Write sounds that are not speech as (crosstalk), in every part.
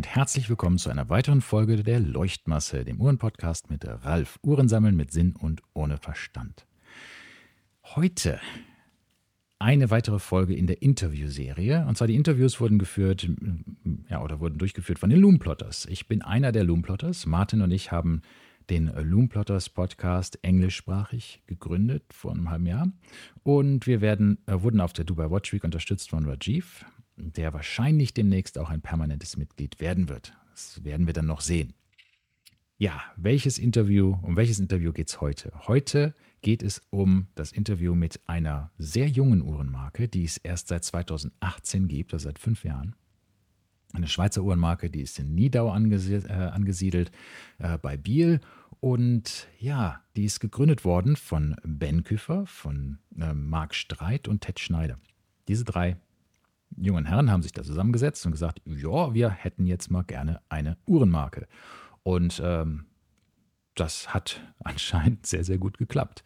Und herzlich willkommen zu einer weiteren Folge der Leuchtmasse, dem Uhrenpodcast mit Ralf. Uhrensammeln mit Sinn und ohne Verstand. Heute eine weitere Folge in der Interviewserie. Und zwar die Interviews wurden geführt, ja, oder wurden durchgeführt von den Loomplotters. Ich bin einer der Loomplotters. Martin und ich haben den Loomplotters Podcast englischsprachig gegründet vor einem halben Jahr. Und wir werden, äh, wurden auf der Dubai Watch Week unterstützt von Rajiv, der wahrscheinlich demnächst auch ein permanentes Mitglied werden wird. Das werden wir dann noch sehen. Ja, welches Interview, um welches Interview geht es heute? Heute geht es um das Interview mit einer sehr jungen Uhrenmarke, die es erst seit 2018 gibt, also seit fünf Jahren. Eine Schweizer Uhrenmarke, die ist in Nidau angesiedelt, äh, angesiedelt äh, bei Biel. Und ja, die ist gegründet worden von Ben Küffer, von äh, Marc Streit und Ted Schneider. Diese drei jungen Herren haben sich da zusammengesetzt und gesagt, ja, wir hätten jetzt mal gerne eine Uhrenmarke. Und ähm, das hat (laughs) anscheinend sehr, sehr gut geklappt.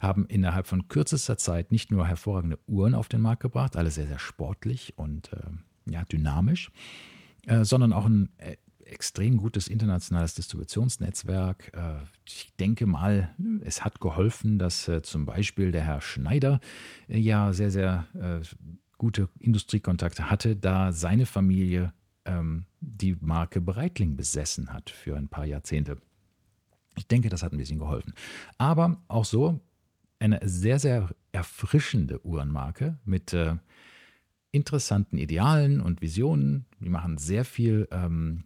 Haben innerhalb von kürzester Zeit nicht nur hervorragende Uhren auf den Markt gebracht, alle sehr, sehr sportlich und äh, ja, dynamisch, äh, sondern auch ein äh, extrem gutes internationales Distributionsnetzwerk. Äh, ich denke mal, es hat geholfen, dass äh, zum Beispiel der Herr Schneider äh, ja sehr, sehr gute Industriekontakte hatte, da seine Familie ähm, die Marke Breitling besessen hat für ein paar Jahrzehnte. Ich denke, das hat ein bisschen geholfen. Aber auch so eine sehr, sehr erfrischende Uhrenmarke mit äh, interessanten Idealen und Visionen. Die machen sehr viel ähm,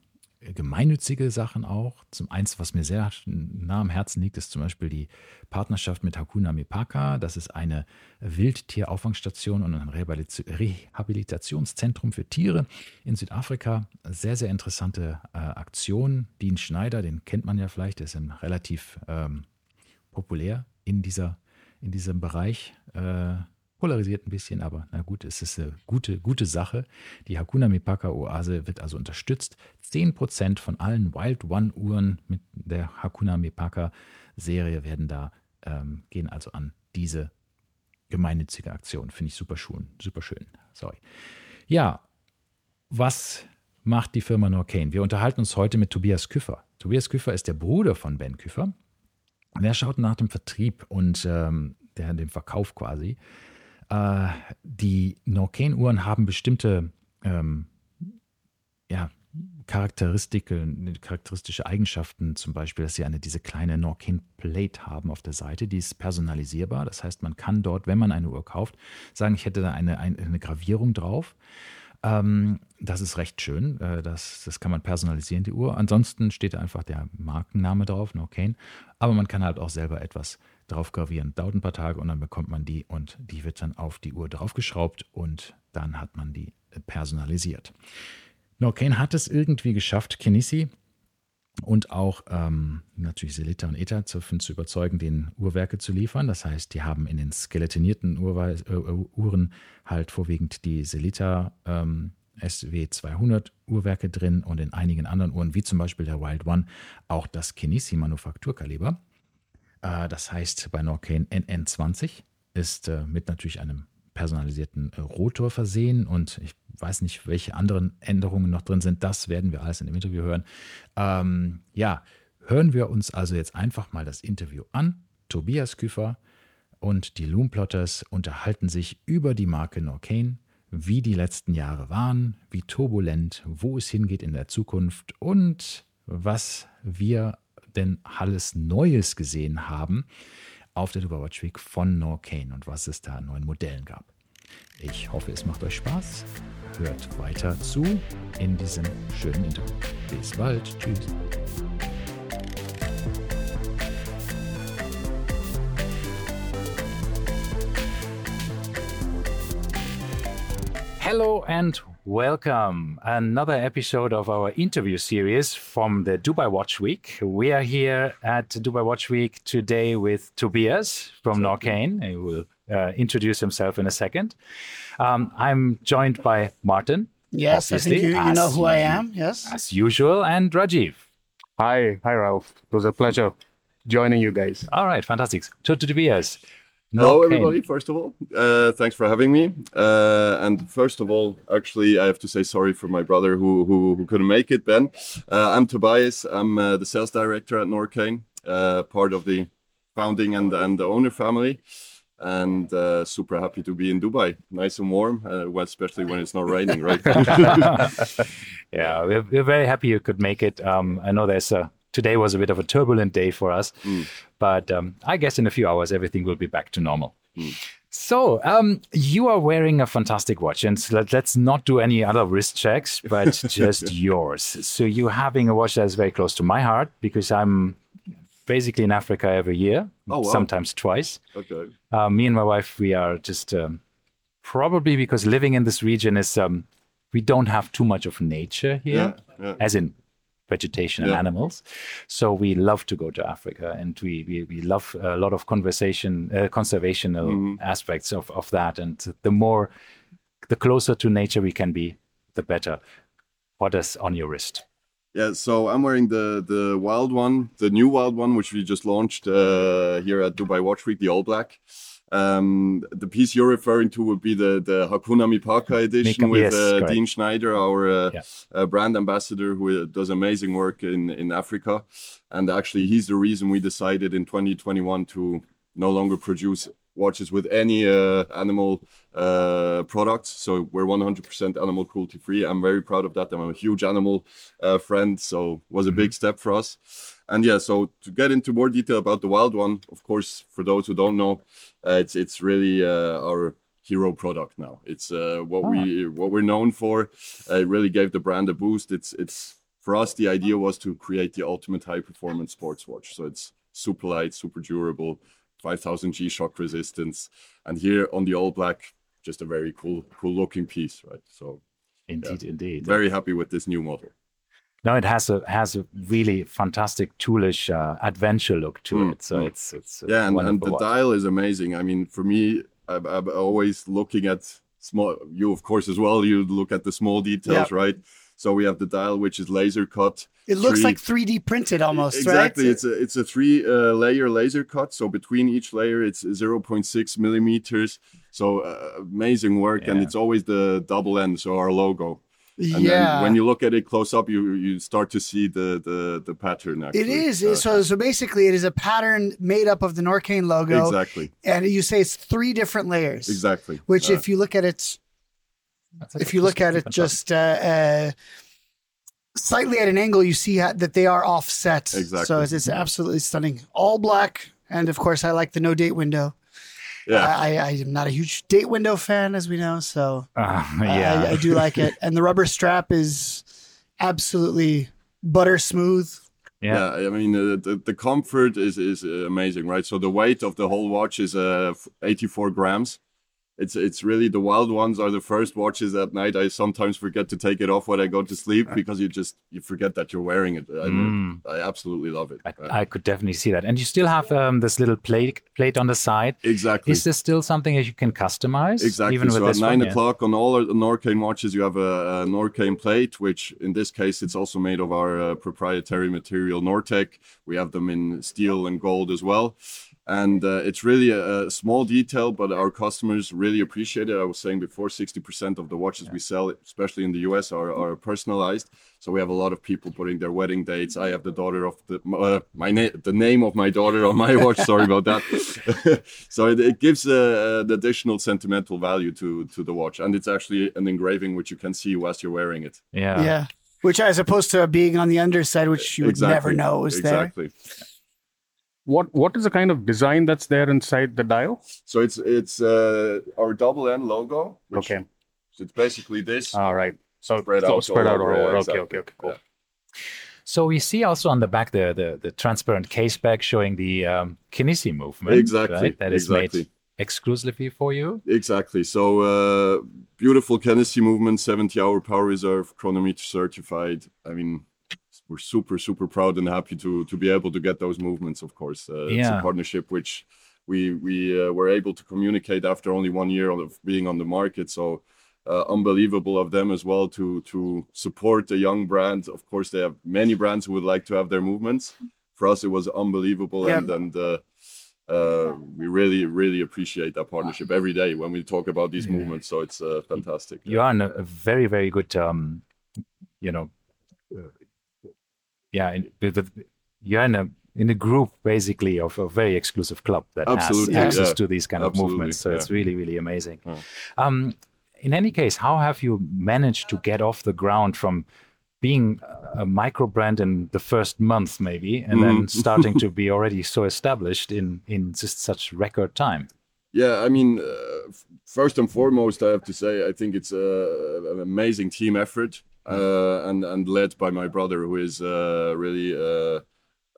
gemeinnützige Sachen auch. Zum eins, was mir sehr nah am Herzen liegt, ist zum Beispiel die Partnerschaft mit Hakuna Mipaka. Das ist eine Wildtierauffangstation und ein Rehabilitationszentrum für Tiere in Südafrika. Sehr, sehr interessante äh, Aktion. Dean Schneider, den kennt man ja vielleicht, der ist relativ ähm, populär in, dieser, in diesem Bereich. Äh, Polarisiert ein bisschen, aber na gut, es ist eine gute, gute Sache. Die Hakuna Mipaka Oase wird also unterstützt. 10% von allen Wild One Uhren mit der Hakuna Mipaka Serie werden da, ähm, gehen also an diese gemeinnützige Aktion. Finde ich super schön, super schön. Sorry. Ja, was macht die Firma Norcane? Wir unterhalten uns heute mit Tobias Küffer. Tobias Küffer ist der Bruder von Ben Küffer. Und er schaut nach dem Vertrieb und ähm, der, dem Verkauf quasi äh, die Norcane-Uhren haben bestimmte ähm, ja, Charakteristiken, charakteristische Eigenschaften, zum Beispiel, dass sie eine diese kleine Norcane Plate haben auf der Seite, die ist personalisierbar. Das heißt, man kann dort, wenn man eine Uhr kauft, sagen, ich hätte da eine, eine, eine Gravierung drauf. Ähm, das ist recht schön. Äh, das, das kann man personalisieren, die Uhr. Ansonsten steht da einfach der Markenname drauf, Norcane. Aber man kann halt auch selber etwas drauf gravieren. Dauert ein paar Tage und dann bekommt man die und die wird dann auf die Uhr draufgeschraubt und dann hat man die äh, personalisiert. Norcane hat es irgendwie geschafft, Kinesi und auch ähm, natürlich Selita und Eta zu, zu überzeugen, den Uhrwerke zu liefern. Das heißt, die haben in den skeletonierten Uhrweis, äh, Uhren halt vorwiegend die Selita ähm, SW200 Uhrwerke drin und in einigen anderen Uhren, wie zum Beispiel der Wild One, auch das Kinesi Manufakturkaliber. Äh, das heißt, bei Norcane NN20 ist äh, mit natürlich einem personalisierten äh, Rotor versehen und ich weiß nicht, welche anderen Änderungen noch drin sind. Das werden wir alles in dem Interview hören. Ähm, ja, hören wir uns also jetzt einfach mal das Interview an. Tobias Küfer und die Loomplotters unterhalten sich über die Marke Norcane, wie die letzten Jahre waren, wie turbulent, wo es hingeht in der Zukunft und was wir denn alles Neues gesehen haben auf der Dubai Watch Week von Norcane und was es da an neuen Modellen gab. Ich hoffe, es macht euch Spaß. Hört weiter zu in diesem schönen Interview. Bis bald. Tschüss. Hello and Welcome. Another episode of our interview series from the Dubai Watch Week. We are here at Dubai Watch Week today with Tobias from Norqain. He will uh, introduce himself in a second. Um, I'm joined by Martin. Yes, I think you, you know who I am. Yes. As usual, and Rajiv. Hi. Hi, Ralph. It was a pleasure joining you guys. All right, fantastic. So, Tobias, Hello, everybody. First of all, uh, thanks for having me. Uh, and first of all, actually, I have to say sorry for my brother who who, who couldn't make it. Ben, uh, I'm Tobias. I'm uh, the sales director at Norqain, uh, part of the founding and and the owner family, and uh, super happy to be in Dubai. Nice and warm, well, especially when it's not raining, right? (laughs) yeah, we're, we're very happy you could make it. Um, I know there's a today was a bit of a turbulent day for us, mm. but um, I guess in a few hours everything will be back to normal. Mm. So, um, you are wearing a fantastic watch, and let, us not do any other wrist checks, but (laughs) just yours. So, you're having a watch that is very close to my heart because I'm basically in Africa every year, oh, wow. sometimes twice. Okay. Uh, me and my wife, we are just um, probably because living in this region is um, we don't have too much of nature here, yeah, yeah. as in vegetation and animals. So we love to go to Africa, and we we, we love a lot of conversation, uh, conservational mm-hmm. aspects of of that. And the more, the closer to nature we can be, the better. What is on your wrist? Yeah, so I'm wearing the the wild one, the new wild one, which we just launched uh, here at Dubai Watch Week, the all black. Um, the piece you're referring to would be the the Hakuna Mipaka edition with yes, uh, Dean Schneider, our uh, yeah. uh, brand ambassador, who does amazing work in in Africa. And actually, he's the reason we decided in 2021 to no longer produce watches with any uh, animal uh, products. So we're 100% animal cruelty free. I'm very proud of that. I'm a huge animal uh, friend, so it was a big mm-hmm. step for us. And yeah, so to get into more detail about the wild one, of course, for those who don't know, uh, it's it's really uh, our hero product now. It's uh, what oh. we what we're known for. it really gave the brand a boost. It's it's for us the idea was to create the ultimate high performance sports watch. So it's super light, super durable 5000 G shock resistance. And here on the all black, just a very cool, cool looking piece, right? So indeed, yeah, indeed. Very happy with this new model. No, it has a has a really fantastic toolish uh, adventure look to mm, it. So mm. it's it's yeah, and, and the dial is amazing. I mean, for me, I'm, I'm, always looking at small. You of course as well. You look at the small details, yeah. right? So we have the dial, which is laser cut. It looks three, like 3D printed almost. Exactly. Right? It's a it's a three uh, layer laser cut. So between each layer, it's 0.6 millimeters. So uh, amazing work, yeah. and it's always the double end, so our logo. And yeah. when you look at it close up, you you start to see the the the pattern. Actually. It is uh, so so basically, it is a pattern made up of the Norqain logo. Exactly. And you say it's three different layers. Exactly. Which, uh, if you look at it, if you look at it just uh, uh, slightly at an angle, you see that they are offset. Exactly. So it's, it's absolutely stunning. All black, and of course, I like the no date window. Yeah, I, I am not a huge date window fan, as we know. So uh, yeah, I, I, do like it, (laughs) and the rubber strap is absolutely butter smooth. Yeah, yeah I mean uh, the the comfort is is amazing, right? So the weight of the whole watch is uh 84 grams it's it's really the wild ones are the first watches at night. I sometimes forget to take it off when I go to sleep because you just you forget that you're wearing it. I, mm. I absolutely love it. I, I, could definitely see that. And you still have um, this little plate plate on the side. Exactly. Is this still something that you can customize? Exactly. Even so at nine one? o'clock yeah. on all our Norqain watches, you have a, a Norqain plate, which in this case it's also made of our uh, proprietary material NORTEQ. We have them in steel and gold as well and uh, it's really a, a, small detail but our customers really appreciate it. I was saying before 60% of the watches yeah. we sell especially in the us are, are personalized. So we have a lot of people putting their wedding dates. I have the daughter of the uh, my name the name of my daughter on my watch. Sorry about that. (laughs) So it, it gives uh, an additional sentimental value to to the watch. And it's actually an engraving which you can see whilst you're wearing it. Yeah. Yeah. Which as opposed to being on the underside which you would exactly. never know is exactly. there. Exactly what what is the kind of design that's there inside the dial? So it's it's uh, our double N logo. Which, okay. So it's basically this. All right. So spread out. Spread out. Over, okay, exactly. okay. Okay. Cool. Yeah. So we see also on the back the the, the transparent case back showing the um, Kenissi movement. Exactly. Right? That is exactly. made exclusively for you. Exactly. So uh, beautiful Kenissi movement, 70 hour power reserve, chronometer certified. I mean, we're super super proud and happy to to be able to get those movements. Of course, uh, yeah. it's a partnership which we we uh, were able to communicate after only one year of being on the market. So. Uh, unbelievable of them as well to to support a young brand. Of course, they have many brands who would like to have their movements. For us, it was unbelievable, yeah. and and uh, uh, we really really appreciate that partnership every day when we talk about these yeah. movements. So it's uh, fantastic. You are in a, very very good, um, you know, uh, yeah, you're in a in a group basically of a very exclusive club that Absolutely, has access yeah. to these kind Absolutely, of movements. So yeah. it's really, really amazing. Yeah. Um, in any case, how have you managed to get off the ground from being a micro brand in the first month, maybe, and mm. then mm-hmm. starting to (laughs) be already so established in in just such record time? Yeah, I mean, uh, first and foremost, I have to say, I think it's an amazing team effort, uh, and and led by my brother, who is uh, really uh,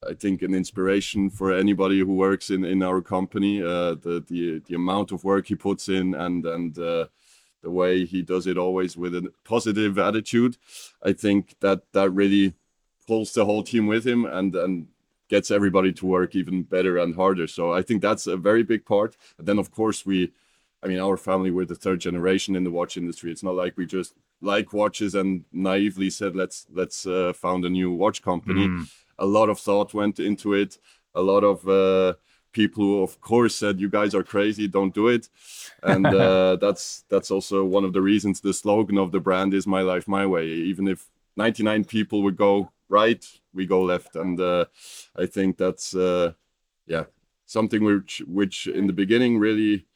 I think an inspiration for anybody who works in in our company. Uh, the the the amount of work he puts in and and uh, the way he does it always with a positive attitude. I think that that really pulls the whole team with him and and gets everybody to work even better and harder. So I think that's a very big part. And then of course we. I mean, our family, we're the third generation in the watch industry. It's not like we just like watches and naively said, let's let's uh, found a new watch company. Mm a lot of thought went into it. A lot of uh, people who, of course, said, "You guys are crazy, don't do it," and uh, (laughs) that's that's also one of the reasons the slogan of the brand is "My Life, My Way." Even if 99 people would go right, we go left, and uh, I think that's uh, yeah something which which in the beginning really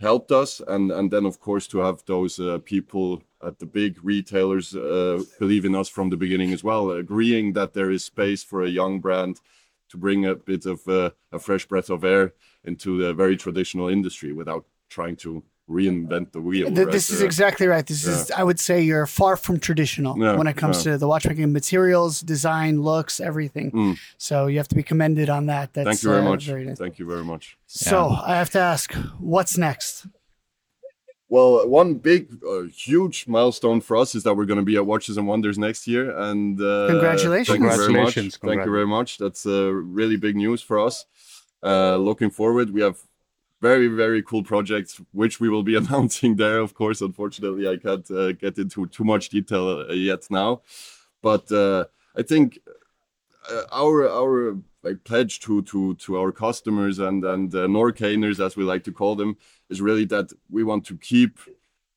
helped us and and then of course to have those uh, people at the big retailers uh, believe in us from the beginning as well agreeing that there is space for a young brand to bring a bit of uh, a fresh breath of air into the very traditional industry without trying to reinvent the wheel. Right? This is exactly right. This yeah. is, I would say, you're far from traditional yeah, when it comes yeah. to the watchmaking materials, design, looks, everything. Mm. So you have to be commended on that. That's, Thank you very uh, much. Very nice. Thank you very much. So I have to ask, what's next? Well, one big, uh, huge milestone for us is that we're going to be at Watches and Wonders next year. And uh, congratulations! Thank you very much. Thank you very much. That's uh, really big news for us. Uh, looking forward, we have very very cool projects which we will be (laughs) announcing there of course unfortunately i can't uh, get into too much detail uh, yet now but uh, i think uh, our our like pledge to to to our customers and and uh, norqainers as we like to call them is really that we want to keep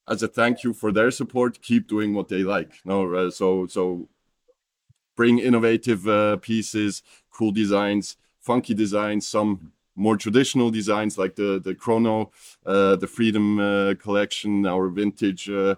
as a thank you for their support keep doing what they like no uh, so so bring innovative uh, pieces cool designs funky designs some more traditional designs like the the Chrono, uh, the Freedom uh, collection, our vintage uh,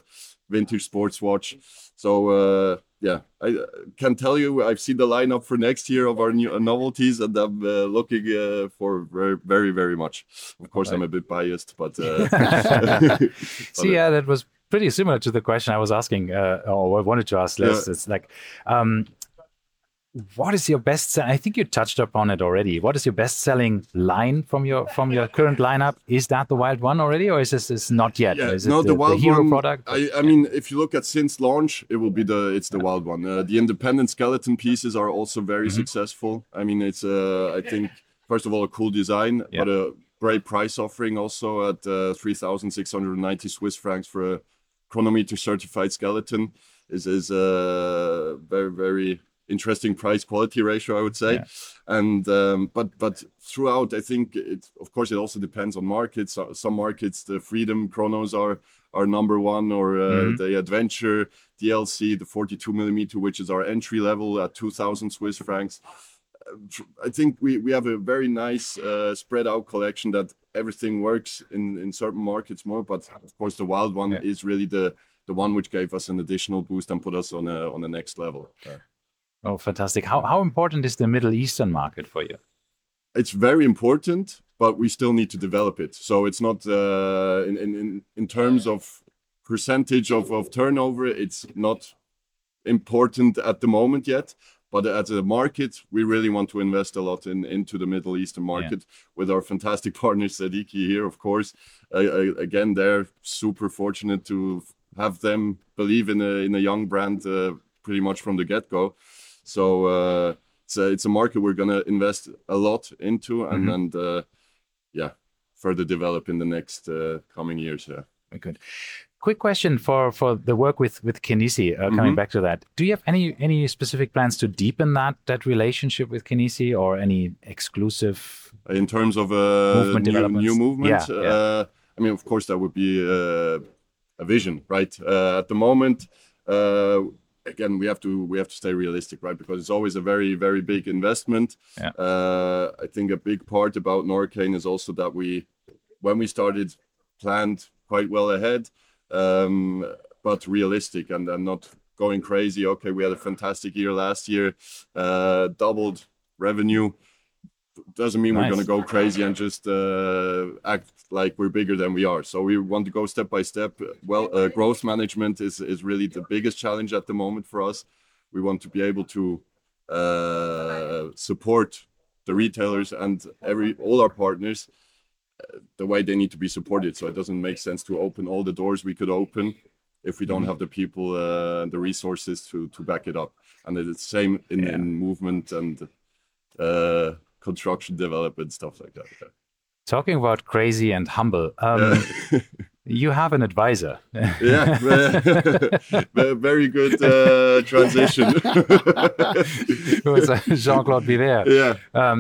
vintage sports watch. So yeah, I uh, can tell you I've seen the lineup for next year of our new uh, novelties, and I'm looking for very very very much. Of course, right. I'm a bit biased, but (laughs) (laughs) see, yeah, that was pretty similar to the question I was asking, or I wanted to ask. Les. Yeah. It's like. Um, what is your best i think you touched upon it already. What is your best selling line from your from your current lineup? Is that the wild one already or is this is not yet? Yeah, no, the, the, wild the hero one, product? I, I, mean if you look at since launch it will be the it's the wild one. Uh, the independent skeleton pieces are also very mm -hmm. successful. I mean it's uh, i think first of all a cool design yeah. but a great price offering also at uh, 3690 swiss francs for a chronometer certified skeleton is is uh, very very interesting price quality ratio, I would say. Yeah. And um, but but throughout, I think it of course it also depends on markets. Some markets, the Freedom Chronos are are number one, or uh, mm-hmm. the Adventure DLC, the 42 millimeter, which is our entry level at 2,000 Swiss francs. I think we, we have a very nice uh, spread out collection that everything works in, in certain markets more, but of course the wild one yeah. is really the the one which gave us an additional boost and put us on a on the next level. Yeah. Oh, fantastic. How, how important is the Middle Eastern market for you? It's very important, but we still need to develop it. So it's not uh, in, in, in terms of percentage of, of turnover, it's not important at the moment yet. But as a market, we really want to invest a lot in into the Middle Eastern market yeah. with our fantastic (laughs) partner Seddiqi here, of course. Uh, again, they're super fortunate to have them believe in a in a young brand uh, pretty much from the get go. So uh, it's a, it's a market we're gonna invest a lot into and mm-hmm. and uh, yeah, further develop in the next uh, coming years. Yeah. Good. quick question for for the work with with Kenissi. Uh, coming mm-hmm. back to that, do you have any any specific plans to deepen that that relationship with Kenissi, or any exclusive in terms of uh, movement new, new movement? Yeah, yeah. Uh, I mean, of course, that would be uh, a vision, right? Uh, at the moment, uh, again, we have to we have to stay realistic, right? Because it's always a very very big investment. Yeah. I think a big part about Norqain is also that we, when we started, planned quite well ahead um, but realistic and, and not going crazy. Okay, we had a fantastic year last year, uh, doubled revenue. Doesn't mean nice. we're going to go crazy and just uh, act like we're bigger than we are. So we want to go step by step. Well, uh, growth management is is really the biggest challenge at the moment for us. We want to be able to uh, support the retailers and every all our partners the way they need to be supported. So it doesn't make sense to open all the doors we could open if we don't mm-hmm. have the people uh, and the resources to to back it up. And it's the same in, yeah. in movement and uh, construction development stuff like that. Yeah. Talking about crazy and humble. Um, yeah. (laughs) you have an advisor. yeah, (laughs) very good uh, transition. (laughs) it was uh, Jean Claude Biver. Yeah. Um,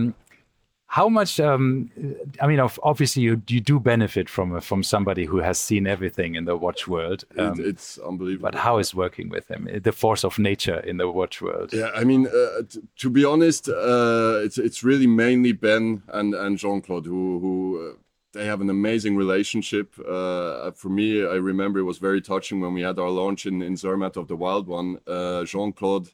how much um, i mean obviously you, you do benefit from from somebody who has seen everything in the watch world um, it's unbelievable but how is working with him the force of nature in the watch world yeah i mean uh, to be honest uh, it's it's really mainly ben and and jean-claude who who uh, they have an amazing relationship. Uh, for me, I remember it was very touching when we had our launch in, in Zermatt of the Wild One. Uh, Jean Claude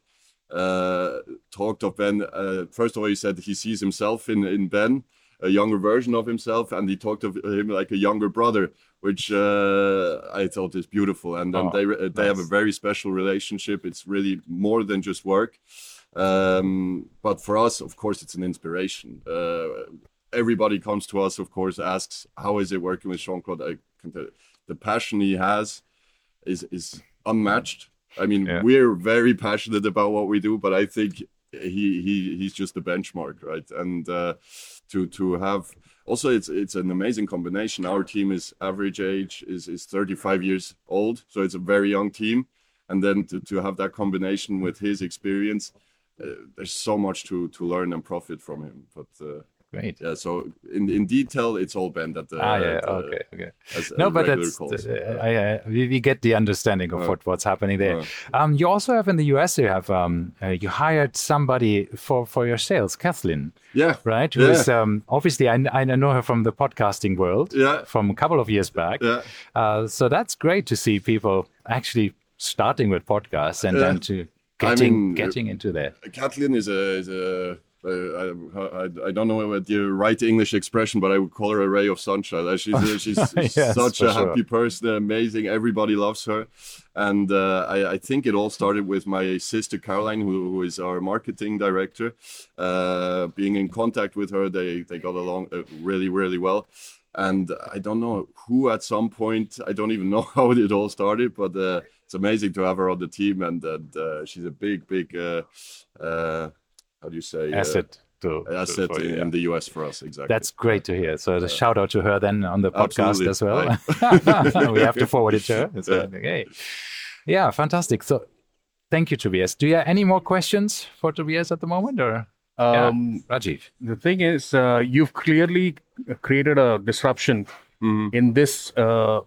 uh, talked of Ben. Uh, first of all, he said he sees himself in in Ben, a younger version of himself, and he talked of him like a younger brother, which uh, I thought is beautiful. And oh, they nice. they have a very special relationship. It's really more than just work. Um, but for us, of course, it's an inspiration. Uh, everybody comes to us, of course, asks how is it working with Jean Claude. The passion he has is is unmatched I mean, yeah. we're very passionate about what we do, but I think he he he's just a benchmark, right? And uh, to to have also it's it's an amazing combination. Our team is average age is is 35 years old, so it's a very young team, and then to, to have that combination with his experience, uh, there's so much to to learn and profit from him. But uh, Great. Yeah. So in, in detail, it's all bent at the. Ah, yeah. At, okay. Okay. No, but that's uh, I, uh, we, we get the understanding of uh, what, what's happening there. Uh, um, you also have in the US, you have um, uh, you hired somebody for for your sales, Kathleen. Yeah. Right. Who yeah. is um, obviously I, I know her from the podcasting world. Yeah. From a couple of years back. Yeah. Uh, so that's great to see people actually starting with podcasts and then to getting I mean, getting into that. Kathleen is a is a I, I, I, don't know what the right English expression, but I would call her a ray of sunshine. She's, (laughs) she's yes, such a happy sure. person, amazing. Everybody loves her. And uh, I, I, think it all started with my sister Caroline, who, who is our marketing director. Uh, being in contact with her, they, they got along uh, really, really well. And I don't know who at some point, I don't even (laughs) know how it all started, but uh, it's amazing to have her on the team. And, and uh, she's a big, big uh, how do you say uh, asset to, asset to, for, in, yeah. the US for us exactly. That's great to hear. So the shout out to her then on the podcast as well. Right. (laughs) we have to forward it to her. So, (laughs) yeah. Okay. Yeah, fantastic. So thank you, Tobias. Do you have any more questions for Tobias at the moment, or? Um, yeah, Rajiv. The thing is, uh, you've clearly created a disruption mm-hmm. in this uh,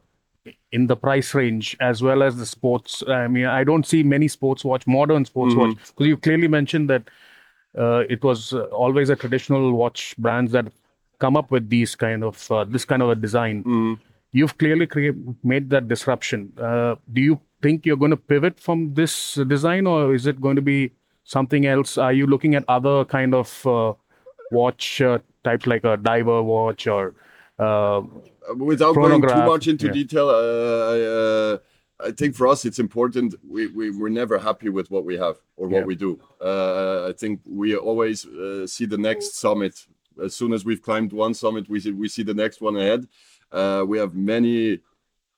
in the price range as well as the sports. I mean, I don't see many sports watch, modern sports mm-hmm. watch, because you clearly mentioned that it was uh, always a traditional watch brands that come up with these kind of uh, this kind of a design. Mm. You've clearly made that disruption. Uh, do you think you're going to pivot from this design, or is it going to be something else? Are you looking at other kind of uh, watch uh, types like a diver watch or without going too much into yeah. detail? I, I think for us it's important. We, we we're never happy with what we have or what yeah. we do. Uh, I think we always uh, see the next summit. As soon as we've climbed one summit, we see we see the next one ahead. Uh, we have many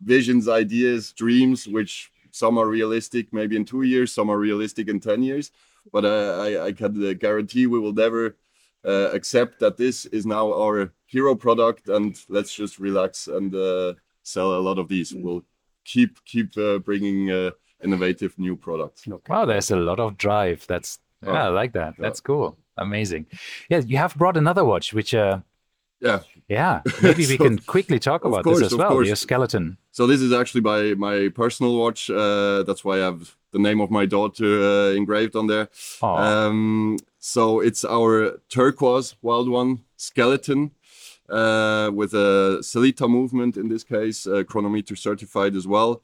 visions, ideas, dreams, which some are realistic, maybe in two years, some are realistic in ten years. But uh, I, I can guarantee we will never uh, accept that this is now our hero product, and let's just relax and uh, sell a lot of these. We'll keep keep uh, bringing uh, innovative new products. Wow, there's a lot of drive. That's oh, yeah, I like that. That's cool. Amazing. Yeah, you have brought another watch, which uh, yeah, yeah. (laughs) Maybe so, we can quickly talk about course, this as well. Your skeleton. So this is actually my my personal watch. Uh, that's why I have the name of my daughter uh, engraved on there. Um, so it's our turquoise wild one skeleton uh, with a Sellita movement in this case, uh, chronometer certified as well.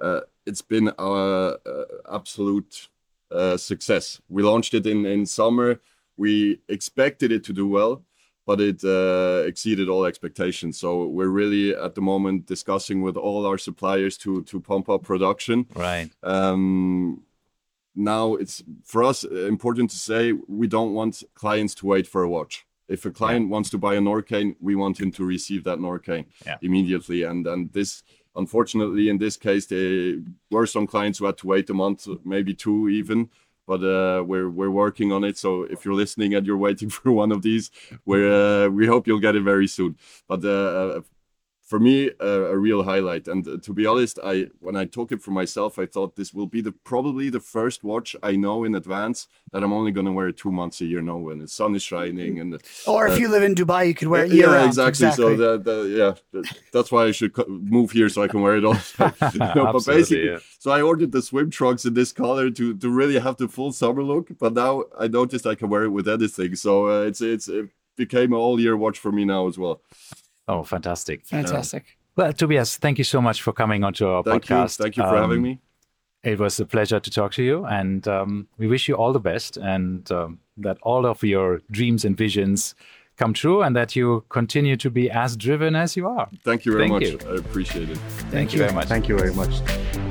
Uh, it's been our uh, absolute uh, success. We launched it in, in summer. We expected it to do well, but it uh, exceeded all expectations. So we're really at the moment discussing with all our suppliers to to pump up production. Right. Um, now it's for us important to say we don't want clients to wait for a watch if a client yeah. wants to buy a Norqain, we want him to receive that Norqain yeah. immediately. And and this, unfortunately, in this case, there were some clients who had to wait a month, maybe two even. But uh, we're we're working on it. So if you're listening and you're waiting (laughs) for one of these, we uh, we hope you'll get it very soon. But uh, for me a real highlight. And uh, to be honest, I when I took it for myself, I thought this will be the probably the first watch I know in advance that I'm only going to wear it two months a year. now when the sun is shining and or if uh, you live in Dubai, you could wear it year yeah, round. Exactly. exactly. So that, that, yeah, that's why I should move here so I can wear it all. (laughs) (laughs) no, but basically, yeah. so I ordered the swim trunks in this color to to really have the full summer look. But now I noticed I can wear it with anything. So uh, it's it's it became an all year watch for me now as well. Oh, fantastic. Fantastic. Yeah. Well, Tobias, thank you so much for coming onto our thank podcast. You. Thank you for um, having me. It was a pleasure to talk to you, and um, we wish you all the best and um, that all of your dreams and visions come true and that you continue to be as driven as you are. Thank you very thank much. You. I appreciate it. Thank, thank you. you very much. Thank you very much.